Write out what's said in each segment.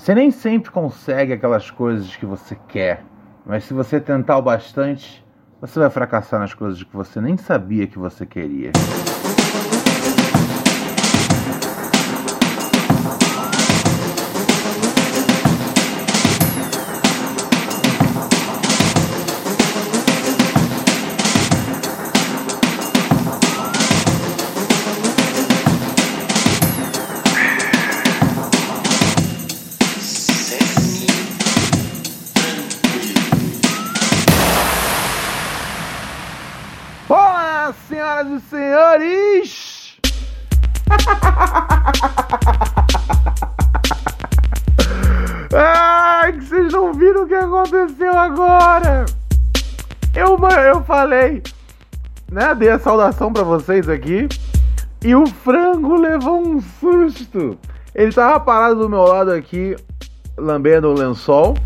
Você nem sempre consegue aquelas coisas que você quer, mas se você tentar o bastante, você vai fracassar nas coisas que você nem sabia que você queria. Senhoras e senhores! Ai, que vocês não viram o que aconteceu agora! Eu, eu falei, né? Dei a saudação pra vocês aqui e o frango levou um susto. Ele tava parado do meu lado aqui, lambendo o lençol.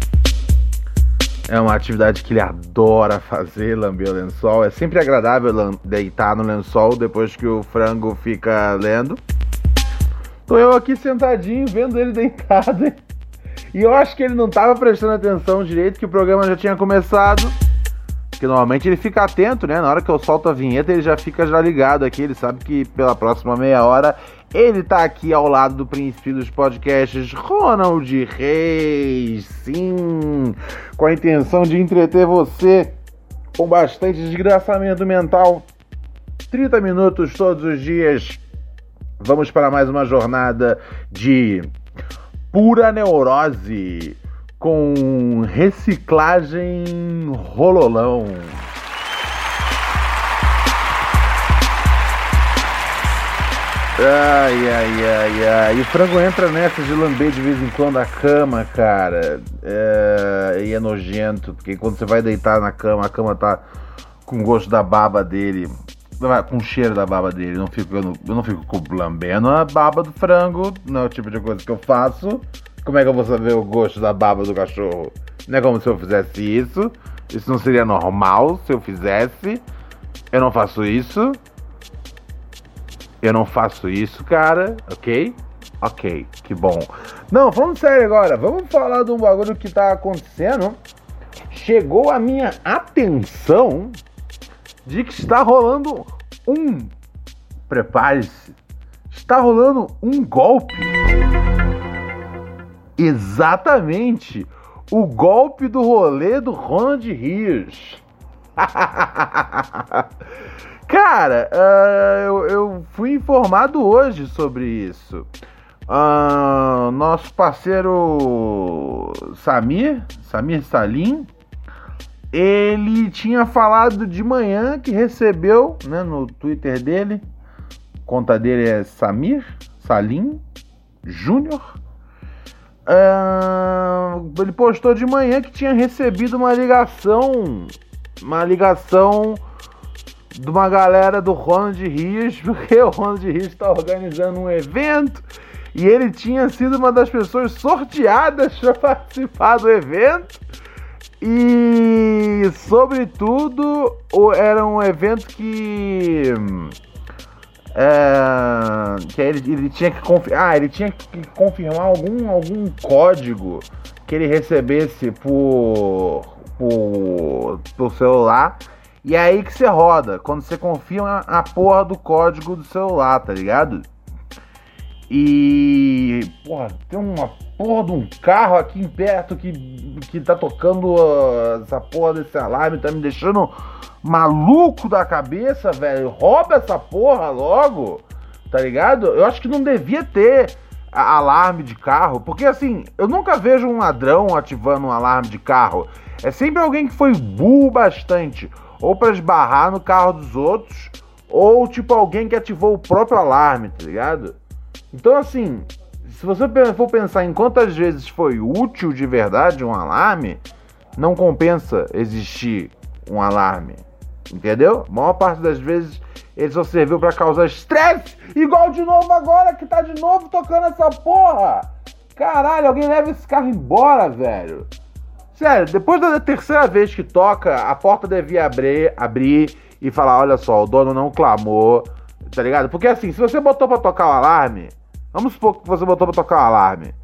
É uma atividade que ele adora fazer, lamber o lençol. É sempre agradável deitar no lençol depois que o frango fica lendo. Tô eu aqui sentadinho, vendo ele deitado. E eu acho que ele não tava prestando atenção direito, que o programa já tinha começado. Porque normalmente ele fica atento, né? Na hora que eu solto a vinheta, ele já fica já ligado aqui. Ele sabe que pela próxima meia hora ele tá aqui ao lado do príncipe dos podcasts, Ronald Reis. Sim, com a intenção de entreter você com bastante desgraçamento mental. 30 minutos todos os dias. Vamos para mais uma jornada de pura neurose com reciclagem rololão. Ai, ai, ai, ai. E o frango entra nessa de lamber de vez em quando a cama, cara. É... E é nojento, porque quando você vai deitar na cama, a cama tá com gosto da baba dele. Com o cheiro da baba dele. Não fico, eu, não, eu não fico lambendo a baba do frango. Não é o tipo de coisa que eu faço. Como é que eu vou saber o gosto da baba do cachorro? Não é como se eu fizesse isso. Isso não seria normal se eu fizesse. Eu não faço isso. Eu não faço isso, cara, ok? Ok, que bom. Não, falando sério agora, vamos falar de um bagulho que tá acontecendo. Chegou a minha atenção de que está rolando um. Prepare-se. Está rolando um golpe. Exatamente. O golpe do rolê do Ronald Rios. Cara, uh, eu, eu, fui informado hoje sobre isso. Uh, nosso parceiro Samir, Samir Salim, ele tinha falado de manhã que recebeu, né, no Twitter dele, conta dele é Samir Salim Júnior. Uh, ele postou de manhã que tinha recebido uma ligação, uma ligação de uma galera do Ronald Rios, porque o Ronald Rios está organizando um evento e ele tinha sido uma das pessoas sorteadas para participar do evento. E, sobretudo, era um evento que. É, que ele, ele, tinha que confirmar. Ah, ele tinha que confirmar algum, algum código que ele recebesse por, por, por celular e é aí que você roda, quando você confirma a porra do código do celular, tá ligado? E. Porra, tem uma porra de um carro aqui em perto que, que tá tocando uh, essa porra desse alarme, tá me deixando maluco da cabeça, velho. Rouba essa porra logo, tá ligado? Eu acho que não devia ter alarme de carro, porque assim, eu nunca vejo um ladrão ativando um alarme de carro. É sempre alguém que foi burro bastante ou para esbarrar no carro dos outros, ou tipo alguém que ativou o próprio alarme, tá ligado? Então assim, se você for pensar em quantas vezes foi útil de verdade um alarme, não compensa existir um alarme. Entendeu? A maior parte das vezes ele só serviu para causar estresse, igual de novo agora que tá de novo tocando essa porra. Caralho, alguém leva esse carro embora, velho. Sério, depois da terceira vez que toca, a porta devia abrir, abrir e falar: olha só, o dono não clamou, tá ligado? Porque assim, se você botou pra tocar o alarme, vamos supor que você botou pra tocar o alarme,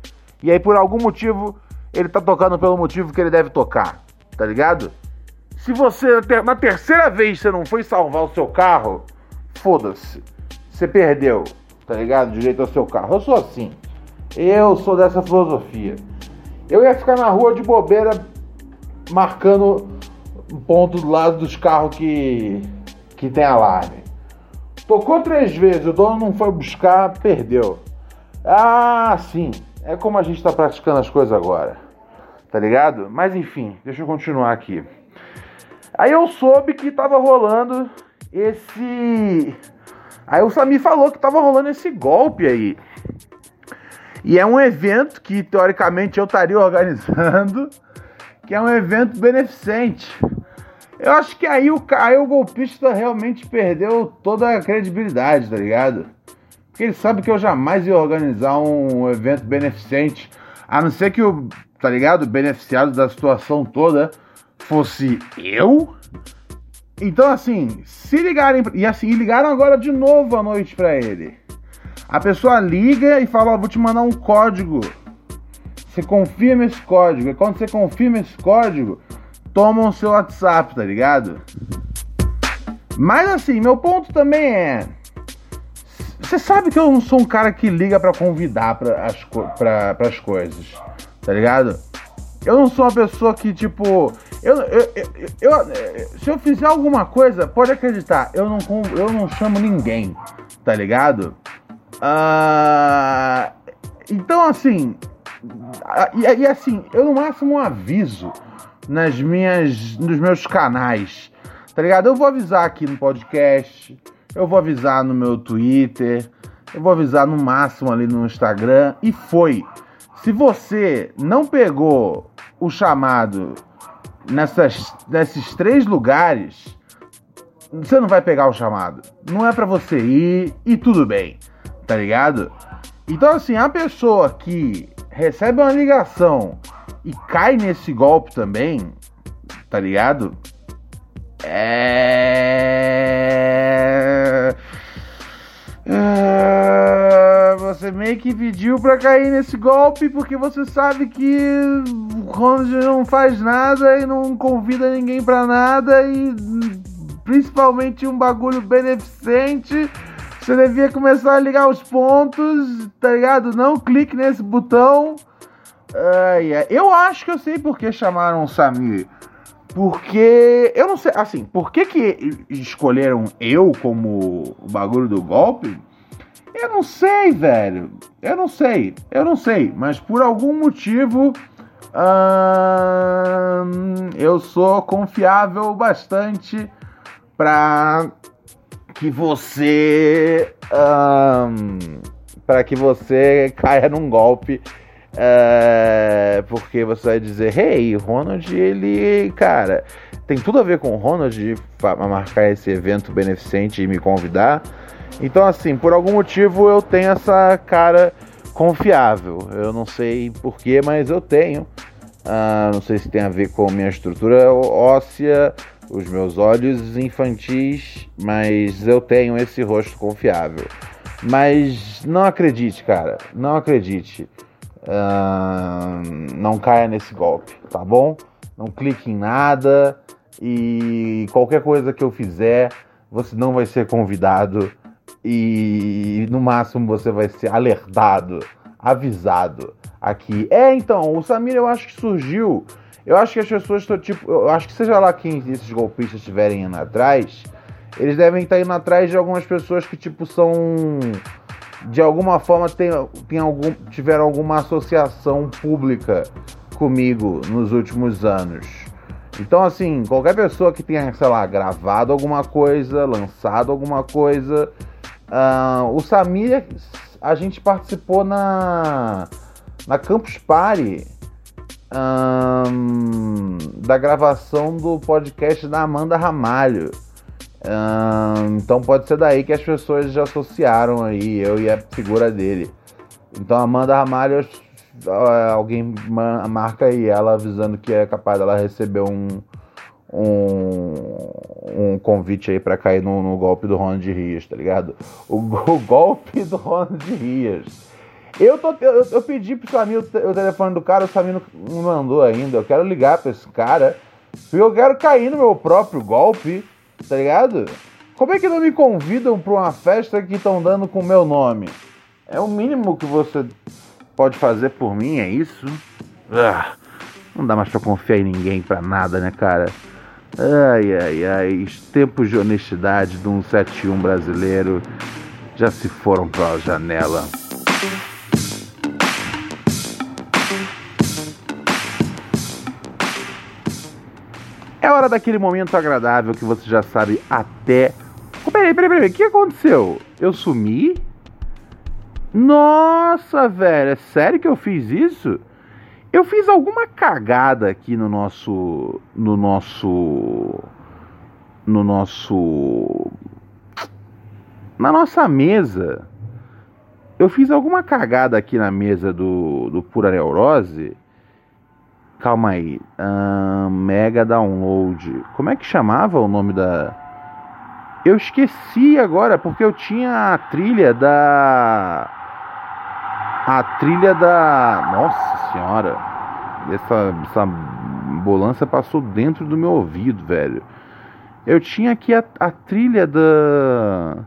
e aí por algum motivo ele tá tocando pelo motivo que ele deve tocar, tá ligado? Se você, na terceira vez, você não foi salvar o seu carro, foda-se. Você perdeu, tá ligado? Direito ao seu carro. Eu sou assim. Eu sou dessa filosofia. Eu ia ficar na rua de bobeira marcando um ponto do lado dos carros que, que tem alarme. Tocou três vezes, o dono não foi buscar, perdeu. Ah, sim. É como a gente está praticando as coisas agora. Tá ligado? Mas enfim, deixa eu continuar aqui. Aí eu soube que tava rolando esse. Aí o Sami falou que tava rolando esse golpe aí. E é um evento que teoricamente eu estaria organizando, que é um evento beneficente. Eu acho que aí o, aí o golpista realmente perdeu toda a credibilidade, tá ligado? Porque ele sabe que eu jamais ia organizar um evento beneficente, a não ser que o, tá ligado, beneficiado da situação toda fosse eu. Então, assim, se ligarem. E assim, ligaram agora de novo à noite pra ele. A pessoa liga e fala: Ó, vou te mandar um código. Você confirma esse código. E quando você confirma esse código, toma o seu WhatsApp, tá ligado? Mas assim, meu ponto também é. Você sabe que eu não sou um cara que liga para convidar para as, pra, pras coisas, tá ligado? Eu não sou uma pessoa que, tipo. Eu, eu, eu, eu, se eu fizer alguma coisa, pode acreditar, eu não, eu não chamo ninguém, tá ligado? Uh, então, assim, e, e, assim, eu no máximo um aviso nas minhas, nos meus canais, tá ligado? Eu vou avisar aqui no podcast, eu vou avisar no meu Twitter, eu vou avisar no máximo ali no Instagram e foi. Se você não pegou o chamado nessas, nesses três lugares, você não vai pegar o chamado. Não é para você ir e tudo bem tá ligado? Então, assim, a pessoa que recebe uma ligação e cai nesse golpe também, tá ligado? É. é... Você meio que pediu pra cair nesse golpe porque você sabe que o Ronald não faz nada e não convida ninguém pra nada e principalmente um bagulho beneficente você devia começar a ligar os pontos, tá ligado? Não clique nesse botão. Uh, Eu acho que eu sei por que chamaram o Samir. Porque eu não sei, assim, por que, que escolheram eu como o bagulho do golpe? Eu não sei, velho. Eu não sei, eu não sei. Mas por algum motivo eu sou confiável bastante pra que você. Um, para que você caia num golpe. É, porque você vai dizer, hey, Ronald, ele, cara, tem tudo a ver com o Ronald para marcar esse evento beneficente e me convidar. Então, assim, por algum motivo eu tenho essa cara confiável. Eu não sei porquê, mas eu tenho. Uh, não sei se tem a ver com minha estrutura óssea, os meus olhos infantis, mas eu tenho esse rosto confiável. Mas não acredite, cara, não acredite. Uh, não caia nesse golpe, tá bom? Não clique em nada e qualquer coisa que eu fizer, você não vai ser convidado e no máximo você vai ser alertado, avisado aqui. É, então, o Samir eu acho que surgiu eu acho que as pessoas estão, tipo, eu acho que seja lá quem esses golpistas estiverem indo atrás, eles devem estar indo atrás de algumas pessoas que, tipo, são. De alguma forma tem, tem algum, tiveram alguma associação pública comigo nos últimos anos. Então, assim, qualquer pessoa que tenha, sei lá, gravado alguma coisa, lançado alguma coisa. Uh, o Samir a gente participou na, na Campus Party hum, da gravação do podcast da Amanda Ramalho. Hum, então pode ser daí que as pessoas já associaram aí, eu e a figura dele. Então Amanda Ramalho, alguém marca aí ela avisando que é capaz dela receber um, um, um convite aí para cair no, no, golpe do Ronald Rias, tá ligado? O, o golpe do Ronald Rias. Eu, tô, eu, eu pedi pro Samir o, telefone do cara, o Samir não mandou ainda. Eu quero ligar pra esse cara. Porque eu quero cair no meu próprio golpe, tá ligado? Como é que não me convidam pra uma festa que estão dando com o meu nome? É o mínimo que você pode fazer por mim, é isso? Ah, não dá mais pra confiar em ninguém pra nada, né, cara? Ai, ai, ai, os tempos de honestidade do 171 brasileiro já se foram pela janela. Hora daquele momento agradável que você já sabe até. Peraí, peraí, peraí, o que aconteceu? Eu sumi? Nossa, velho, é sério que eu fiz isso? Eu fiz alguma cagada aqui no nosso. No nosso. No nosso. Na nossa mesa. Eu fiz alguma cagada aqui na mesa do, do Pura Neurose. Calma aí. Um, mega Download. Como é que chamava o nome da. Eu esqueci agora, porque eu tinha a trilha da a trilha da. Nossa senhora! Essa, essa ambulância passou dentro do meu ouvido, velho. Eu tinha aqui a, a trilha da,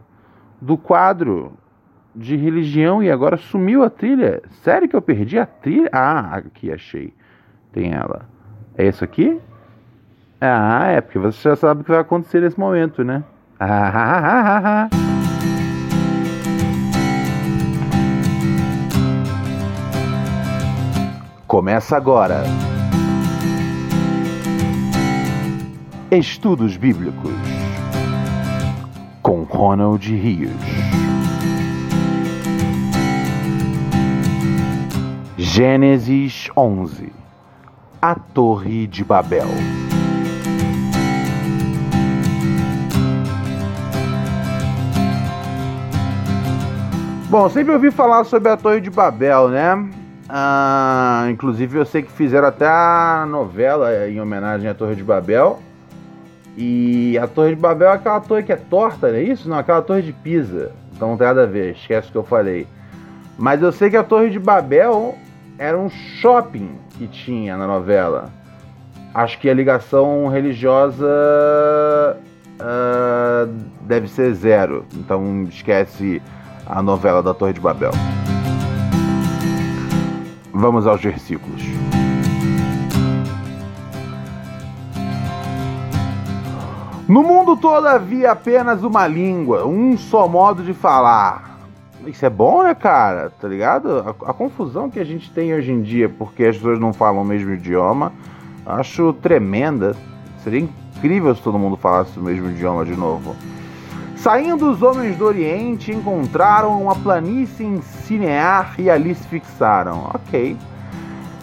do quadro de religião e agora sumiu a trilha. Sério que eu perdi a trilha? Ah, aqui achei. Tem ela. É isso aqui? Ah, é porque você já sabe o que vai acontecer nesse momento, né? Ah, ah, ah. Começa agora. Estudos Bíblicos com Ronald Rios. Gênesis 11 A Torre de Babel. Bom, sempre ouvi falar sobre a Torre de Babel, né? Ah, inclusive eu sei que fizeram até a novela em homenagem à Torre de Babel. E a Torre de Babel é aquela torre que é torta, não é isso? Não, aquela torre de Pisa. Então não tem nada a ver, esquece o que eu falei. Mas eu sei que a Torre de Babel era um shopping que tinha na novela. Acho que a ligação religiosa uh, deve ser zero. Então esquece a novela da Torre de Babel. Vamos aos versículos. No mundo todo havia apenas uma língua, um só modo de falar. Isso é bom, né, cara? Tá ligado? A, a, confusão que a gente tem hoje em dia porque as pessoas não falam o mesmo idioma, acho tremenda. Seria incrível se todo mundo falasse o mesmo idioma de novo. Saindo os homens do Oriente, encontraram uma planície em Cinear e ali se fixaram. Ok.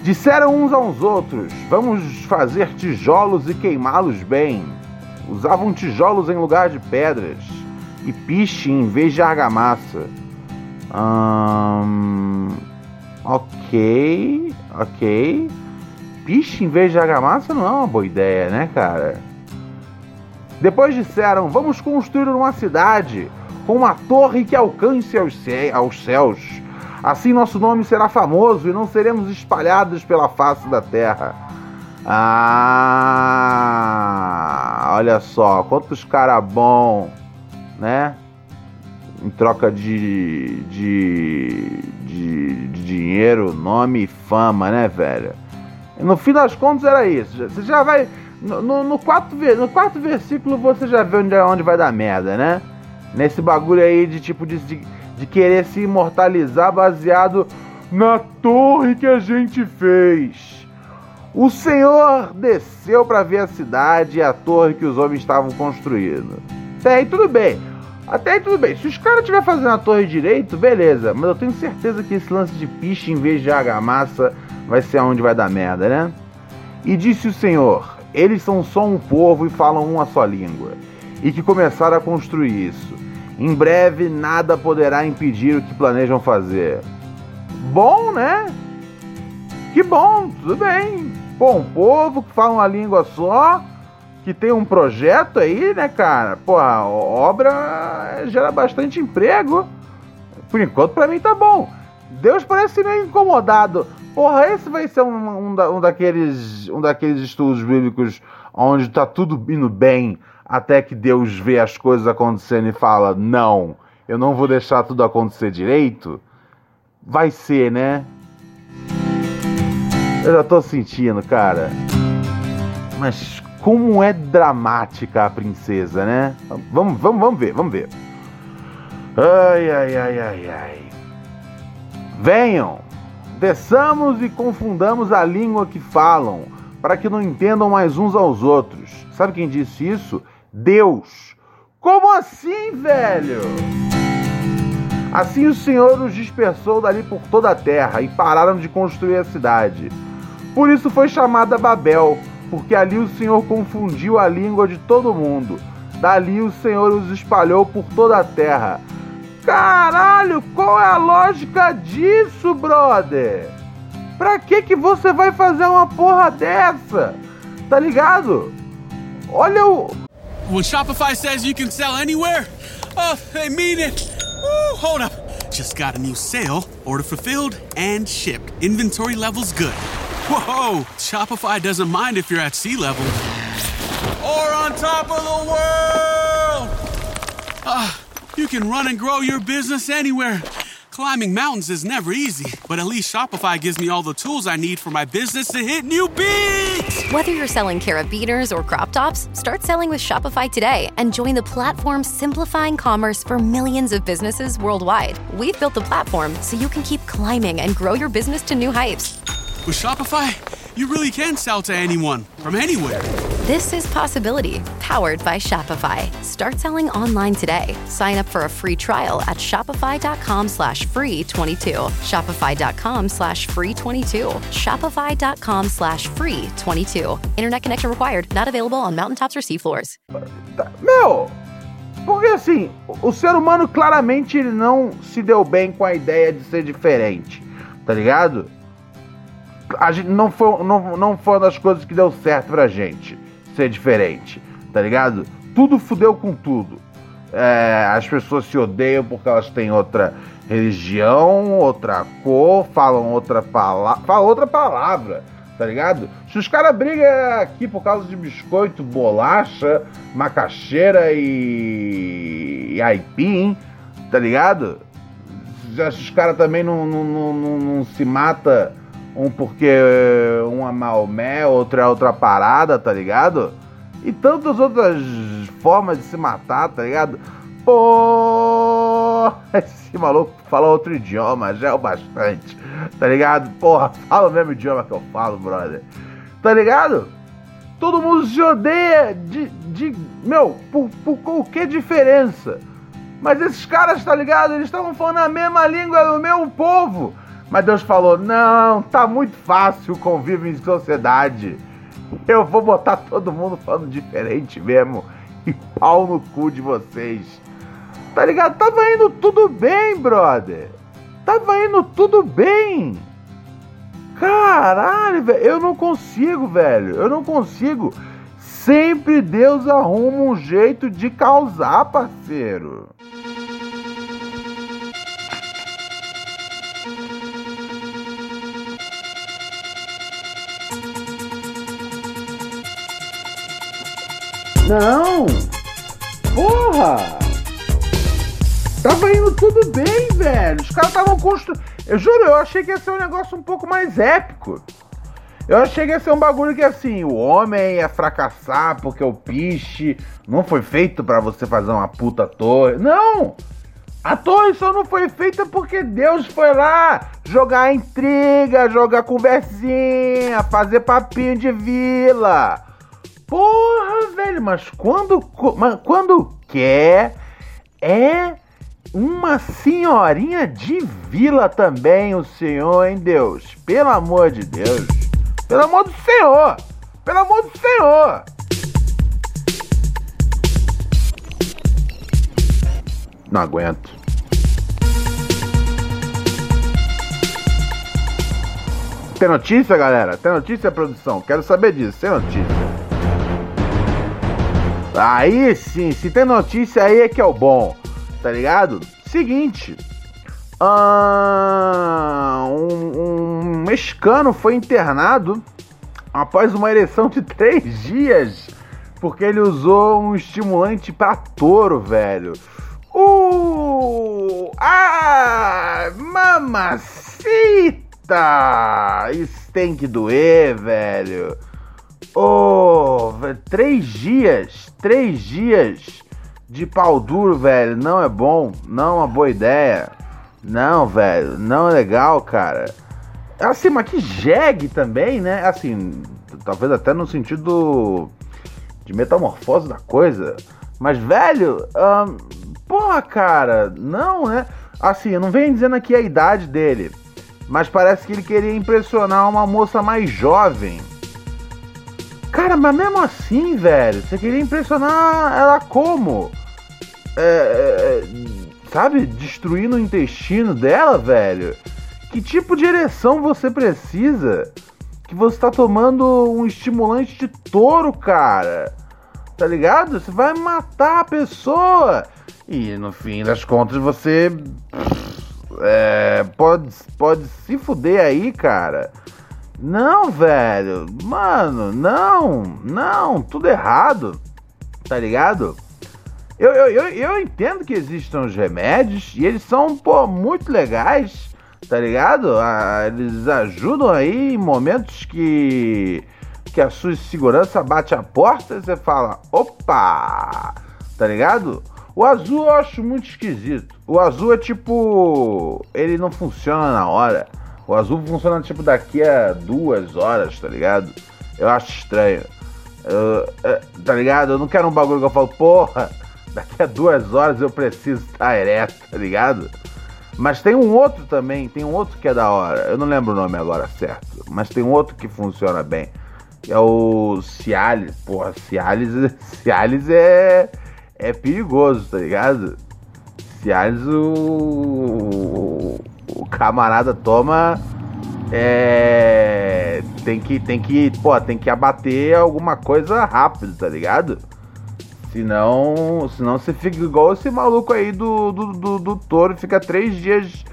Disseram uns aos outros: Vamos fazer tijolos e queimá-los bem. Usavam tijolos em lugar de pedras e piche em vez de argamassa. Hum, ok, ok. Piche em vez de argamassa não é uma boa ideia, né, cara? Depois disseram: Vamos construir uma cidade com uma torre que alcance aos, céus. Assim nosso nome será famoso e não seremos espalhados pela face da terra. Ah, olha só, quantos cara bom, né? Em troca de, de, de, de dinheiro, nome e fama, né, velho? no fim das contas era isso. Você já vai no, no, quarto, no quarto versículo você já vê onde, onde vai dar merda, né? Nesse bagulho aí de tipo de, de, de querer se imortalizar baseado na torre que a gente fez. O Senhor desceu para ver a cidade e a torre que os homens estavam construindo. Tem, tudo bem. Até aí tudo bem. Se os caras estiverem fazendo a torre direito, beleza. Mas eu tenho certeza que esse lance de piche em vez de argamassa vai ser aonde vai dar merda, né? E disse o Senhor: Eles são só um povo e falam uma só língua. E que começaram a construir isso. Em breve nada poderá impedir o que planejam fazer. Bom, né? Que bom, tudo bem. Pô, um povo que fala uma língua só que tem um projeto aí, né, cara? Pô, a obra gera bastante emprego. Por enquanto, para mim tá bom. Deus parece meio incomodado. Porra, esse vai ser um, um, da, um, daqueles, um daqueles estudos bíblicos onde tá tudo indo bem até que Deus vê as coisas acontecendo e fala: Não, eu não vou deixar tudo acontecer direito. Vai ser, né? Eu já tô sentindo, cara. Mas como é dramática a princesa, né? Vamos, vamos, vamos ver, vamos ver. Ai, ai, ai, ai, ai. Venham, desçamos e confundamos a língua que falam, para que não entendam mais uns aos outros. Sabe quem disse isso? Deus. Como assim, velho? Assim o Senhor os dispersou dali por toda a terra e pararam de construir a cidade. Por isso foi chamada Babel porque ali o Senhor confundiu a língua de todo mundo. Dali o Senhor os espalhou por toda a terra. Caralho, qual é a lógica disso, brother? Pra que que você vai fazer uma porra dessa? Tá ligado? Olha o When Shopify says you can sell anywhere, oh, they mean it. Woo, hold up. Just got a new sale, order fulfilled and shipped. Inventory levels good. Whoa! Shopify doesn't mind if you're at sea level or on top of the world. Ah, uh, you can run and grow your business anywhere. Climbing mountains is never easy, but at least Shopify gives me all the tools I need for my business to hit new beats. Whether you're selling carabiners or crop tops, start selling with Shopify today and join the platform simplifying commerce for millions of businesses worldwide. We've built the platform so you can keep climbing and grow your business to new heights. With Shopify, you really can sell to anyone from anywhere. This is Possibility, powered by Shopify. Start selling online today. Sign up for a free trial at shopify.com slash free 22. Shopify.com slash free 22. Shopify.com slash free 22. Internet connection required. Not available on mountaintops or seafloors. Meu, porque assim, o ser humano claramente ele não se deu bem com a ideia de ser diferente, tá ligado? A gente não foi, não, não foi uma das coisas que deu certo pra gente ser diferente, tá ligado? Tudo fudeu com tudo. É, as pessoas se odeiam porque elas têm outra religião, outra cor, falam outra palavra, falam outra palavra, tá ligado? Se os caras brigam aqui por causa de biscoito, bolacha, macaxeira e, e aipim, tá ligado? Se os caras também não, não, não, não se mata um porque um é Maomé, outro é outra parada, tá ligado? E tantas outras formas de se matar, tá ligado? Pô, esse maluco fala outro idioma, já é o bastante, tá ligado? Porra, fala o mesmo idioma que eu falo, brother. Tá ligado? Todo mundo se odeia de, de meu, por, por qualquer diferença. Mas esses caras, tá ligado? Eles estavam falando a mesma língua do meu povo. Mas Deus falou: não, tá muito fácil o convívio em sociedade. Eu vou botar todo mundo falando diferente mesmo. E pau no cu de vocês. Tá ligado? Tava indo tudo bem, brother. Tava indo tudo bem. Caralho, velho. Eu não consigo, velho. Eu não consigo. Sempre Deus arruma um jeito de causar, parceiro. Não! Porra! Tava indo tudo bem, velho. Os caras estavam construindo. Eu juro, eu achei que ia ser um negócio um pouco mais épico. Eu achei que ia ser um bagulho que assim, o homem ia fracassar porque o piche não foi feito para você fazer uma puta torre. Não! A torre só não foi feita porque Deus foi lá jogar intriga, jogar conversinha, fazer papinho de vila. Porra, velho, mas quando, mas quando quer, é uma senhorinha de vila também, o senhor, hein, Deus? Pelo amor de Deus. Pelo amor do senhor. Pelo amor do senhor. Não aguento. Tem notícia, galera? Tem notícia, produção? Quero saber disso. Tem notícia. Aí sim, se tem notícia aí é que é o bom, tá ligado? Seguinte. um, um mexicano foi internado após uma ereção de três dias porque ele usou um estimulante para touro, velho. Uh! Ah! Mamacita! Isso tem que doer, velho. Oh, três dias, três dias de pau duro, velho, não é bom, não é uma boa ideia. Não, velho, não é legal, cara. Assim, mas que jegue também, né? Assim, talvez até no sentido de metamorfose da coisa. Mas, velho, hum, porra, cara, não, né? Assim, eu não venho dizendo aqui a idade dele, mas parece que ele queria impressionar uma moça mais jovem. Cara, mas mesmo assim, velho, você queria impressionar ela como? É, é, sabe, destruindo o intestino dela, velho? Que tipo de ereção você precisa? Que você tá tomando um estimulante de touro, cara. Tá ligado? Você vai matar a pessoa. E no fim das contas você. É, pode, pode se fuder aí, cara. Não, velho. Mano, não. Não, tudo errado. Tá ligado? Eu, eu, eu, eu entendo que existam os remédios e eles são, pô, muito legais. Tá ligado? Ah, eles ajudam aí em momentos que que a sua segurança bate a porta e você fala: opa! Tá ligado? O azul eu acho muito esquisito. O azul é tipo. Ele não funciona na hora. O azul funciona tipo daqui a duas horas, tá ligado? Eu acho estranho. Eu, é, tá ligado? Eu não quero um bagulho que eu falo, porra, daqui a duas horas eu preciso estar ereto, tá ligado? Mas tem um outro também, tem um outro que é da hora. Eu não lembro o nome agora certo, mas tem um outro que funciona bem. É o Cialis. Porra, Cialis, Cialis é, é perigoso, tá ligado? Cialis o camarada toma. É. Tem que, tem que, pô, tem que abater alguma coisa rápido, tá ligado? Senão, senão você fica igual esse maluco aí do, do, do, do touro, fica três dias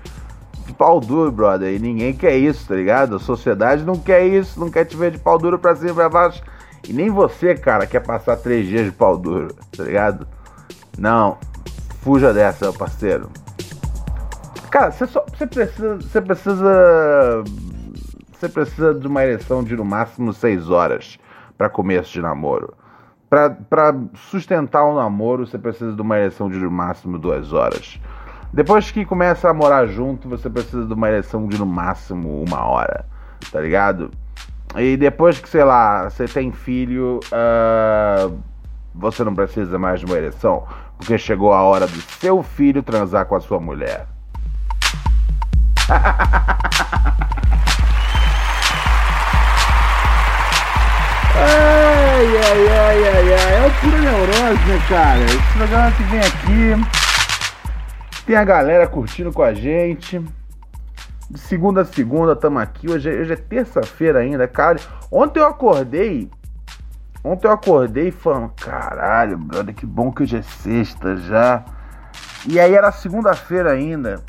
de pau duro, brother. E ninguém quer isso, tá ligado? A sociedade não quer isso, não quer te ver de pau duro pra cima e pra baixo. E nem você, cara, quer passar três dias de pau duro, tá ligado? Não, fuja dessa, parceiro. Cara, você só você precisa, você precisa você precisa de uma ereção de no máximo 6 horas para começo de namoro. Para sustentar o namoro, você precisa de uma ereção de no máximo 2 horas. Depois que começa a morar junto, você precisa de uma ereção de no máximo uma hora, tá ligado? E depois que, sei lá, você tem filho, uh, você não precisa mais de uma ereção, porque chegou a hora do seu filho transar com a sua mulher ai, ai, ai, ai, ai. É o pura neurose, né, cara? Esse programa que vem aqui. Tem a galera curtindo com a gente. De segunda a segunda estamos aqui. Hoje, é, hoje é terça-feira ainda, cara. Ontem eu acordei. Ontem eu acordei falando, caralho, brother, que bom que hoje é sexta já. E aí era segunda-feira ainda.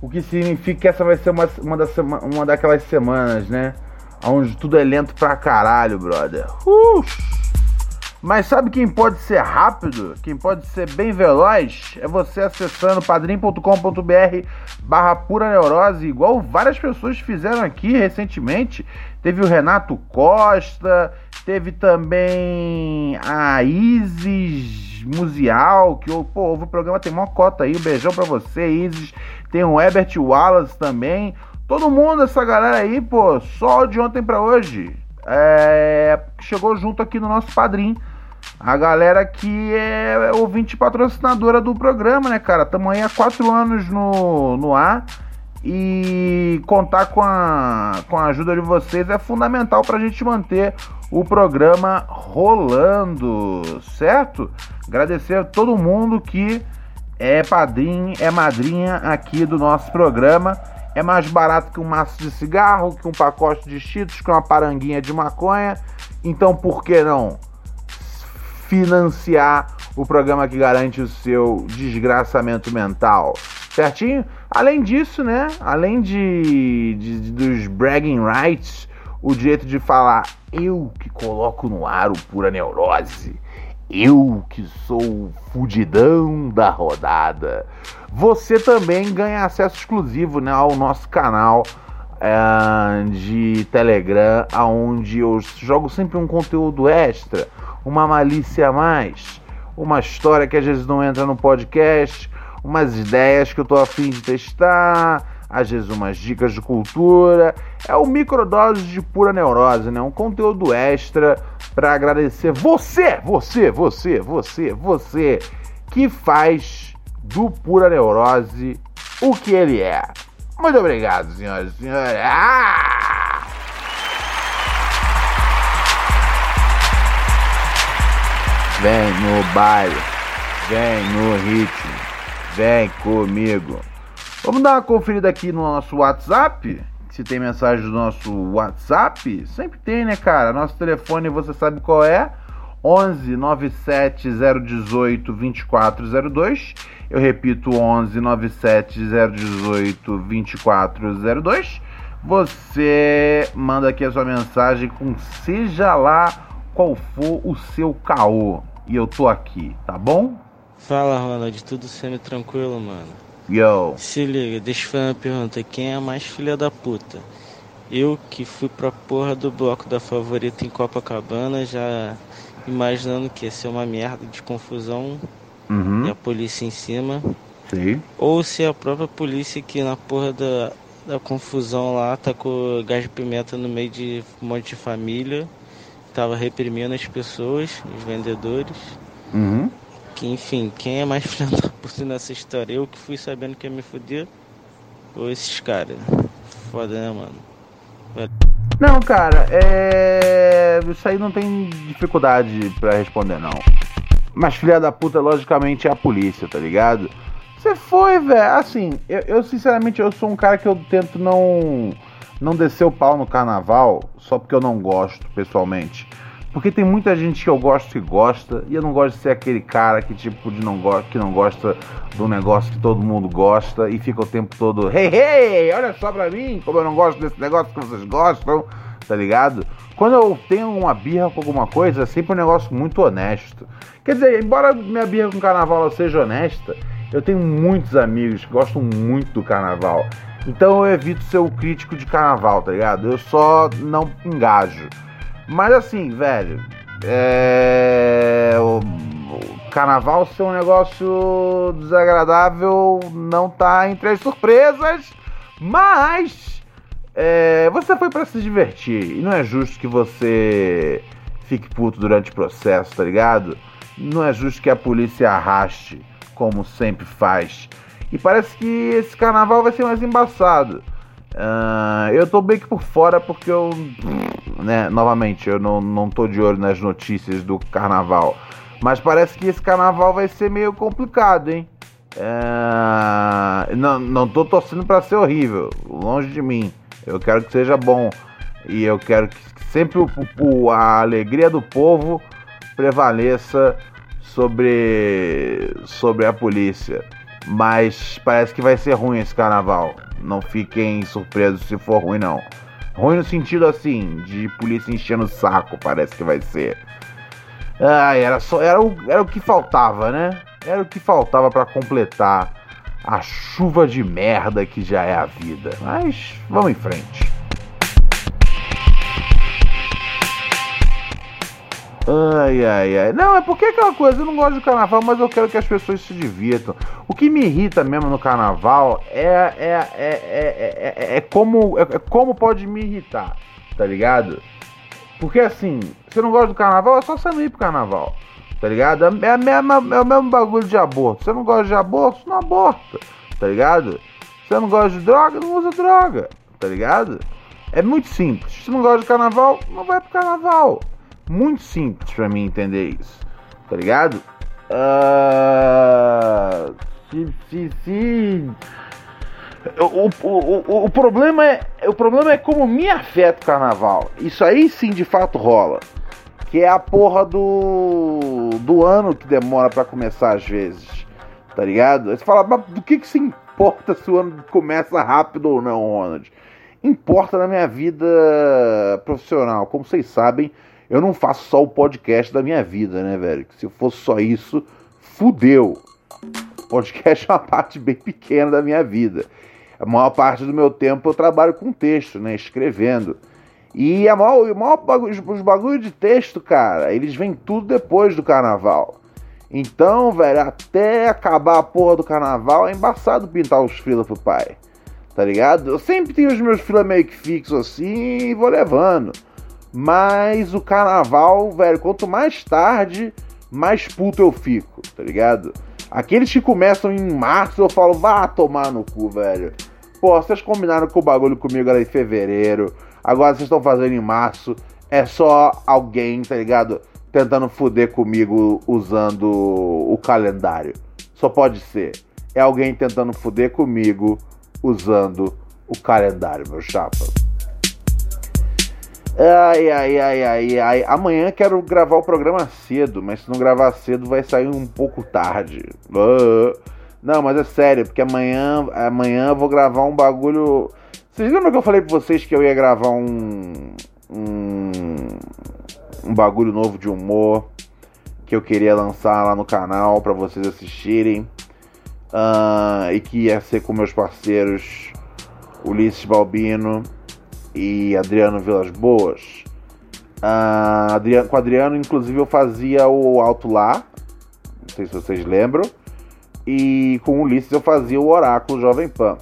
O que significa que essa vai ser uma, uma, das, uma daquelas semanas, né? Onde tudo é lento pra caralho, brother. Uh! Mas sabe quem pode ser rápido? Quem pode ser bem veloz? É você acessando padrim.com.br barra pura neurose, igual várias pessoas fizeram aqui recentemente. Teve o Renato Costa, teve também a Isis Musial, que pô, o programa tem uma cota aí. Um beijão pra você, Isis. Tem o Herbert Wallace também. Todo mundo, essa galera aí, pô, só de ontem para hoje. É, chegou junto aqui no nosso padrinho. a galera que é ouvinte patrocinadora do programa, né, cara? Estamos aí há quatro anos no, no ar e contar com a, com a ajuda de vocês é fundamental para a gente manter o programa rolando, certo? Agradecer a todo mundo que é padrinho, é madrinha aqui do nosso programa. É mais barato que um maço de cigarro, que um pacote de cheetos, que uma paranguinha de maconha. Então, por que não financiar o programa que garante o seu desgraçamento mental? Certinho? Além disso, né? Além de, de, dos bragging rights, o direito de falar eu que coloco no ar o pura neurose, eu que sou o fudidão da rodada. Você também ganha acesso exclusivo né, ao nosso canal é, de Telegram, onde eu jogo sempre um conteúdo extra, uma malícia a mais, uma história que às vezes não entra no podcast umas ideias que eu tô afim de testar, às vezes umas dicas de cultura. É o microdose de pura neurose, né? Um conteúdo extra para agradecer você, você, você, você, você que faz do pura neurose o que ele é. Muito obrigado, senhoras e senhores. Ah! Vem no baile, vem no ritmo. Vem comigo. Vamos dar uma conferida aqui no nosso WhatsApp. Se tem mensagem do nosso WhatsApp, sempre tem, né, cara? Nosso telefone você sabe qual é? 11 97 018 2402. Eu repito, 11 97 018 2402. Você manda aqui a sua mensagem com seja lá qual for o seu caô. E eu tô aqui, tá bom? Fala, Ronald, tudo semi tranquilo, mano? Yo. Se liga, deixa eu fazer uma pergunta. Quem é mais filha da puta? Eu que fui pra porra do bloco da favorita em Copacabana, já imaginando que ia ser uma merda de confusão uhum. e a polícia em cima. Sim. Ou se a própria polícia que na porra da, da confusão lá tá com gás de pimenta no meio de um monte de família, tava reprimindo as pessoas, os vendedores. Uhum. Que, enfim, quem é mais filho da puta nessa história? Eu que fui sabendo que ia me fuder? Ou esses caras? Foda, né, mano? Não, cara, é. Isso aí não tem dificuldade para responder, não. Mas filha da puta, logicamente, é a polícia, tá ligado? Você foi, velho. Assim, eu, eu, sinceramente eu sou um cara que eu tento não não descer o pau no carnaval só porque eu não gosto, pessoalmente. Porque tem muita gente que eu gosto que gosta, e eu não gosto de ser aquele cara que tipo de não gosta, que não gosta do negócio que todo mundo gosta e fica o tempo todo, hey, hey, olha só pra mim, como eu não gosto desse negócio que vocês gostam, tá ligado? Quando eu tenho uma birra com alguma coisa, é sempre um negócio muito honesto. Quer dizer, embora minha birra com carnaval seja honesta, eu tenho muitos amigos que gostam muito do carnaval. Então eu evito ser o crítico de carnaval, tá ligado? Eu só não engajo. Mas assim, velho, é... o, carnaval ser um negócio desagradável não tá entre as surpresas, mas é... você foi para se divertir e não é justo que você fique puto durante o processo, tá ligado? Não é justo que a polícia arraste, como sempre faz. E parece que esse carnaval vai ser mais embaçado. Uh, eu tô bem que por fora porque eu, né, novamente, eu não, não tô de olho nas notícias do carnaval. Mas parece que esse carnaval vai ser meio complicado, hein? Uh, não, não tô torcendo para ser horrível, longe de mim. Eu quero que seja bom. E eu quero que sempre o, o, a alegria do povo prevaleça sobre, sobre a polícia. Mas parece que vai ser ruim esse carnaval. Não fiquem surpresos se for ruim, não. Ruim no sentido assim, de polícia enchendo o saco, parece que vai ser. Ah, era só. Era o, era o que faltava, né? Era o que faltava para completar a chuva de merda que já é a vida. Mas vamos em frente. Ai, ai, ai. Não, é porque é aquela coisa, eu não gosto de carnaval, mas eu quero que as pessoas se divirtam. O que me irrita mesmo no carnaval é, é, é, é, é, como, é, como pode me irritar, tá ligado? Porque assim, você não gosta do carnaval, é só você não ir pro carnaval. Tá ligado? É, a mesma, é o mesmo bagulho de aborto. Você não gosta de aborto, não aborta. Tá ligado? Você não gosta de droga, não usa droga. Tá ligado? É muito simples. Se não gosta de carnaval, não vai pro carnaval. Muito simples pra mim entender isso. Tá ligado? Uh... Se, se, se... O, o, o, o, problema é, o problema é como me afeta o carnaval. Isso aí sim de fato rola. Que é a porra do, do ano que demora para começar às vezes. Tá ligado? Você fala, mas do que, que se importa se o ano começa rápido ou não, Ronald? Importa na minha vida profissional. Como vocês sabem, eu não faço só o podcast da minha vida, né, velho? Se fosse só isso, fudeu. Podcast é uma parte bem pequena da minha vida. A maior parte do meu tempo eu trabalho com texto, né? Escrevendo. E a maior, o maior bagulho, os bagulhos de texto, cara, eles vêm tudo depois do carnaval. Então, velho, até acabar a porra do carnaval é embaçado pintar os frila pro pai. Tá ligado? Eu sempre tenho os meus frila meio que fixos assim e vou levando. Mas o carnaval, velho, quanto mais tarde, mais puto eu fico, tá ligado? Aqueles que começam em março, eu falo, vá tomar no cu, velho. Pô, vocês combinaram com o bagulho comigo era em fevereiro, agora vocês estão fazendo em março. É só alguém, tá ligado? Tentando foder comigo usando o calendário. Só pode ser. É alguém tentando foder comigo usando o calendário, meu chapa. Ai, ai, ai, ai, ai. Amanhã quero gravar o programa cedo, mas se não gravar cedo vai sair um pouco tarde. Uh. Não, mas é sério, porque amanhã, amanhã eu vou gravar um bagulho. Vocês lembram que eu falei pra vocês que eu ia gravar um. Um, um bagulho novo de humor que eu queria lançar lá no canal para vocês assistirem. Uh, e que ia ser com meus parceiros Ulisses Balbino e Adriano Vilas Boas. Uh, Adriano, com Adriano, inclusive, eu fazia o Alto Lá, não sei se vocês lembram, e com o Ulisses eu fazia o Oráculo Jovem Pan,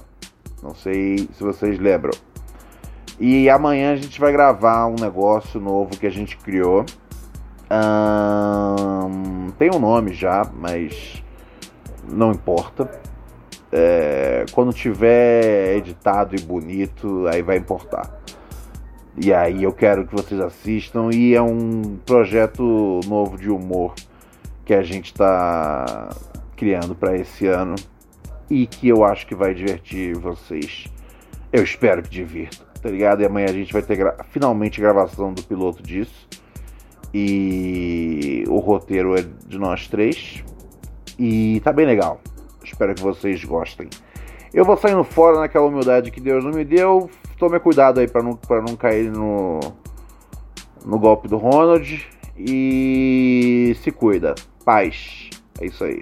não sei se vocês lembram. E amanhã a gente vai gravar um negócio novo que a gente criou. Um, tem um nome já, mas não importa. É, quando tiver editado e bonito, aí vai importar. E aí eu quero que vocês assistam. E é um projeto novo de humor que a gente está criando para esse ano e que eu acho que vai divertir vocês. Eu espero que divirta, tá ligado? E amanhã a gente vai ter gra finalmente gravação do piloto disso. E o roteiro é de nós três. E tá bem legal. Espero que vocês gostem. Eu vou saindo fora naquela humildade que Deus não me deu. Tome cuidado aí para não, pra não cair no, no golpe do Ronald. E se cuida. Paz. É isso aí.